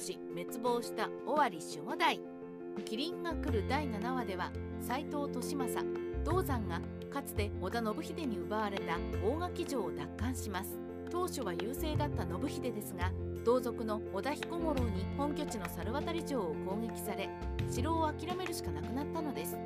し滅亡した尾張守護代麒麟が来る第7話では斎藤利政銅山がかつて織田信秀に奪われた大垣城を奪還します。当初は優勢だった信秀ですが同族の織田彦五郎に本拠地の猿渡城を攻撃され城を諦めるしかなくなったのです。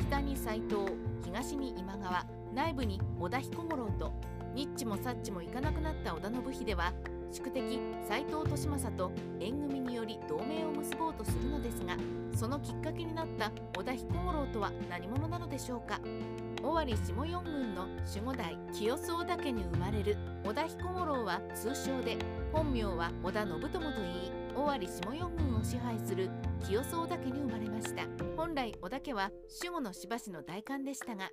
北に斎藤東に今川内部に織田彦五郎とニッチもサッチもいかなくなった織田信秀は宿敵斎藤利政と縁組により同盟を結ぼうとするのですがそのきっかけになった織田彦五郎とは何者なのでしょうか。尾張下四郡の守護代清須織田家に生まれる織田彦五郎は通称で本名は織田信友といい尾張下四郡を支配する清須織田家に生まれました。本来織田家は守護のしばしの代官でしたが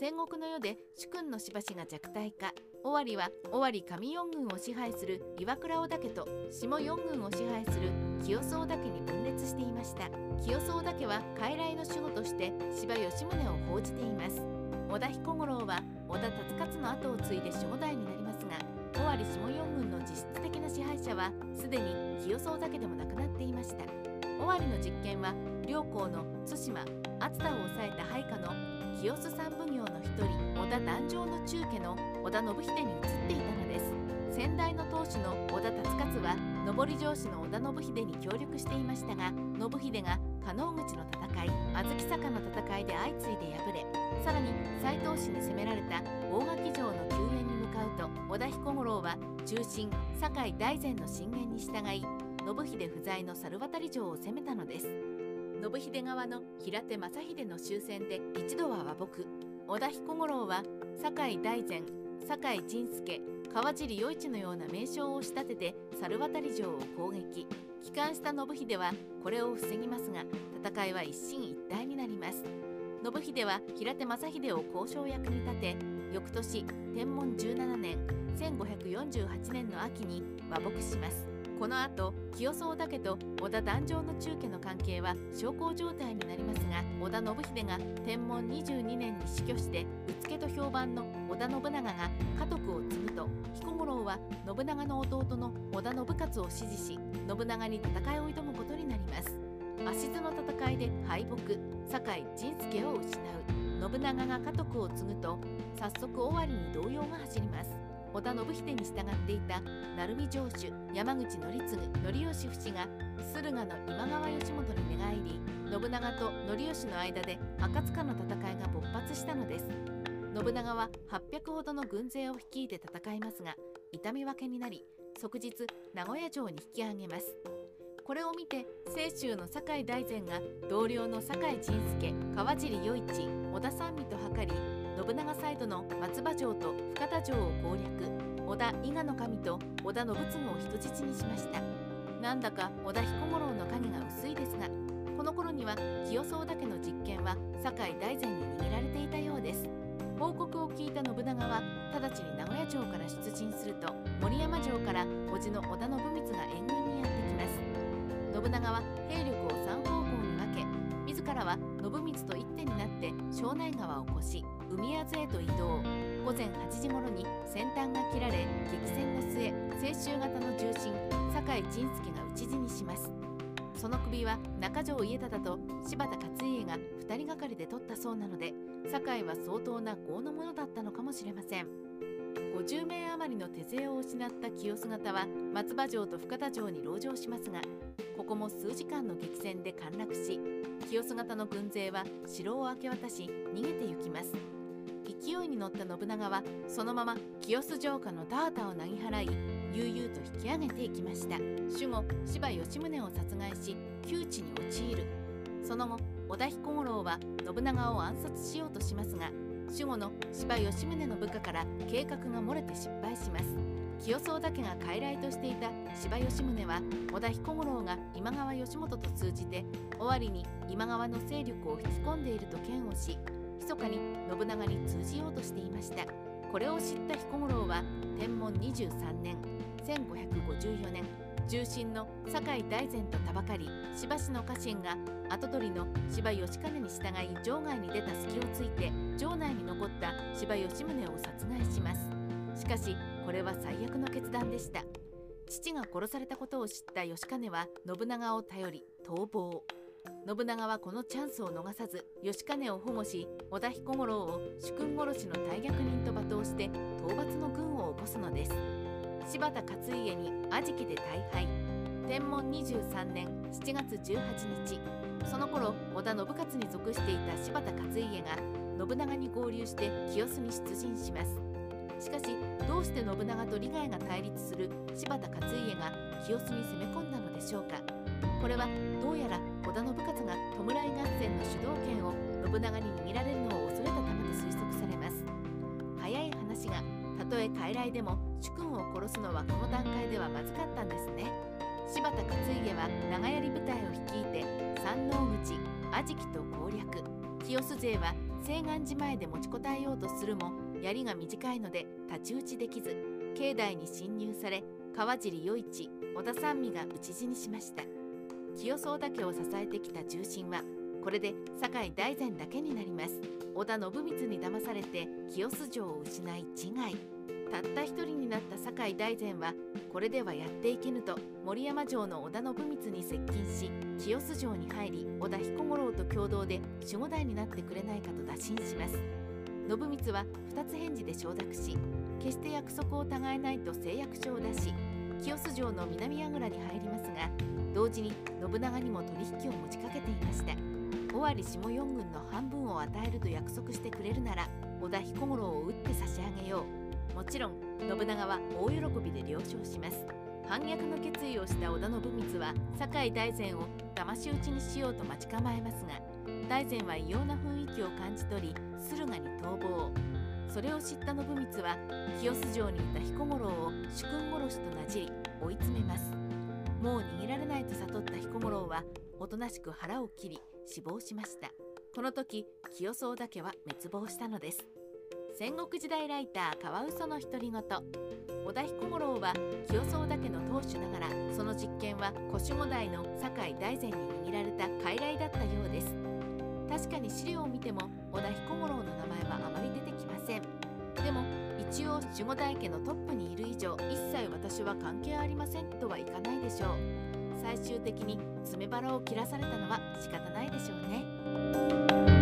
戦国の世で主君のしばしが弱体化。尾張は尾張上四郡を支配する岩倉織田家と下四郡を支配する清須織田家に分裂していました。清須織田家は傀儡の守護として柴吉宗を報じています。織田彦五郎は織田達勝の後を継いで守護代になりますが尾張下四郡の実質的な支配者はすでに清須織田家でもなくなっていました。尾張の実権は両校の対馬熱田を抑えた配下の清須三奉行の一人織田壇上の中家の織田信秀に移っていたのです。先代の当主の織田達勝は上り城主の織田信秀に協力していましたが信秀が加納口の戦い小豆坂の戦いで相次いで敗れさらに斎藤氏に攻められた大垣城の救援に向かうと織田彦五郎は中心堺大前の進言に従い信秀不在の猿渡城を攻めたのです。信秀側の平手正秀の終戦で一度は和睦。織田彦五郎は堺大前堺仁助川尻余一のような名称を仕立てて猿渡城を攻撃。帰還した信秀はこれを防ぎますが戦いは一進一退になります。信秀は平手正秀を交渉役に立て翌年天文17年1548年の秋に和睦します。この後清須織田家と織田壇上の中家の関係は小康状態になりますが織田信秀が天文22年に死去してうつけと評判の織田信長が家督を継ぐと彦五郎は信長の弟の織田信勝を支持し信長に戦いを挑むことになります。足津の戦いで敗北。堺仁助を失う。信長が家督を継ぐと早速尾張に動揺が走ります。織田信秀に従っていた鳴海城主山口則次則吉不死が駿河の今川義元に寝返り信長と則吉の間で赤塚の戦いが勃発したのです。信長は800ほどの軍勢を率いて戦いますが痛み分けになり即日名古屋城に引き上げます。これを見て清州の酒井大善が同僚の酒井仁助川尻余一織田三味と図り信長サイドの松葉城と深田城を攻略。織田伊賀の神と織田信次を人質にしました。なんだか織田彦五郎の影が薄いですがこの頃には清須織田家の実権は酒井大善に握られていたようです。報告を聞いた信長は直ちに名古屋城から出陣すると森山城から叔父の織田信光が援軍にやってきます。信長は兵力を3方向に分け自らは信光と一手になって庄内川を越し海津へと移動午前8時頃に先端が切られ激戦の末青州型の重臣酒井仁助が討ち死にします。その首は中条家忠と柴田勝家が2人がかりで取ったそうなので酒井は相当な豪のものだったのかもしれません。50名余りの手勢を失った清須方は松葉城と深田城に籠城しますがここも数時間の激戦で陥落し清須方の軍勢は城を明け渡し逃げて行きます。勢いに乗った信長はそのまま清須城下の田畑をなぎ払い悠々と引き上げていきました。守護柴吉宗を殺害し窮地に陥る。その後織田彦五郎は信長を暗殺しようとしますが守護の柴吉宗の部下から計画が漏れて失敗します。清須織田家が傀儡としていた柴吉宗は織田彦五郎が今川義元と通じて尾張に今川の勢力を引き込んでいると嫌悪し密かに信長に通じようとしていました。これを知った彦五郎は天文23年1554年重臣の酒井大善とたばかり芝氏の家臣が跡取りの柴義兼に従い城外に出た隙をついて城内に残った柴吉宗を殺害します。しかしこれは最悪の決断でした。父が殺されたことを知った義兼は信長を頼り逃亡。信長はこのチャンスを逃さず義兼を保護し織田彦五郎を主君殺しの大逆人と罵倒して討伐の軍を起こすのです。柴田勝家に安食で大敗。天文23年7月18日。その頃織田信勝に属していた柴田勝家が信長に合流して清須に出陣します。しかしどうして信長と利害が対立する柴田勝家が清須に攻め込んだのでしょうか。これはどうやら織田信勝が弔い合戦の主導権を信長に握られるのを恐れたためと推測されます。早い話がたとえ傀儡でも主君を殺すのはこの段階ではまずかったんですね。柴田勝家は長槍部隊を率いて山王口安食と攻略。清須勢は西岸寺前で持ちこたえようとするも槍が短いので太刀打ちできず境内に侵入され川尻余一織田三味が討ち死にしました。清宗岳を支えてきた重臣はこれで酒井大善だけになります。織田信光に騙されて清洲城を失い自害。たった一人になった酒井大善はこれではやっていけぬと森山城の織田信光に接近し清洲城に入り織田彦五郎と共同で守護代になってくれないかと打診します。信光は二つ返事で承諾し決して約束を違えないと誓約書を出し清洲城の南櫓に入りますが同時に信長にも取引を持ちかけていました。尾張下四軍の半分を与えると約束してくれるなら織田彦五郎を撃って差し上げよう。もちろん信長は大喜びで了承します。反逆の決意をした織田信光は酒井大善を騙し討ちにしようと待ち構えますが大善は異様な雰囲気を感じ取り駿河に逃亡。それを知った信光は清洲城にいた彦五郎を主君殺しとなじり追い詰めます。もう逃げられないと悟った彦五郎はおとなしく腹を切り死亡しました。この時清宗だけは滅亡したのです。戦国時代ライターカワウソの独り言。織田彦五郎は清宗田家の当主ながらその実権は小守護代の酒井大善に握られた傀儡だったようです。確かに資料を見ても織田彦五郎の名前はあまり出てきません。でも一応守護代家のトップにいる以上一切私は関係ありませんとはいかないでしょう。最終的に爪腹を切らされたのは仕方ないでしょうね。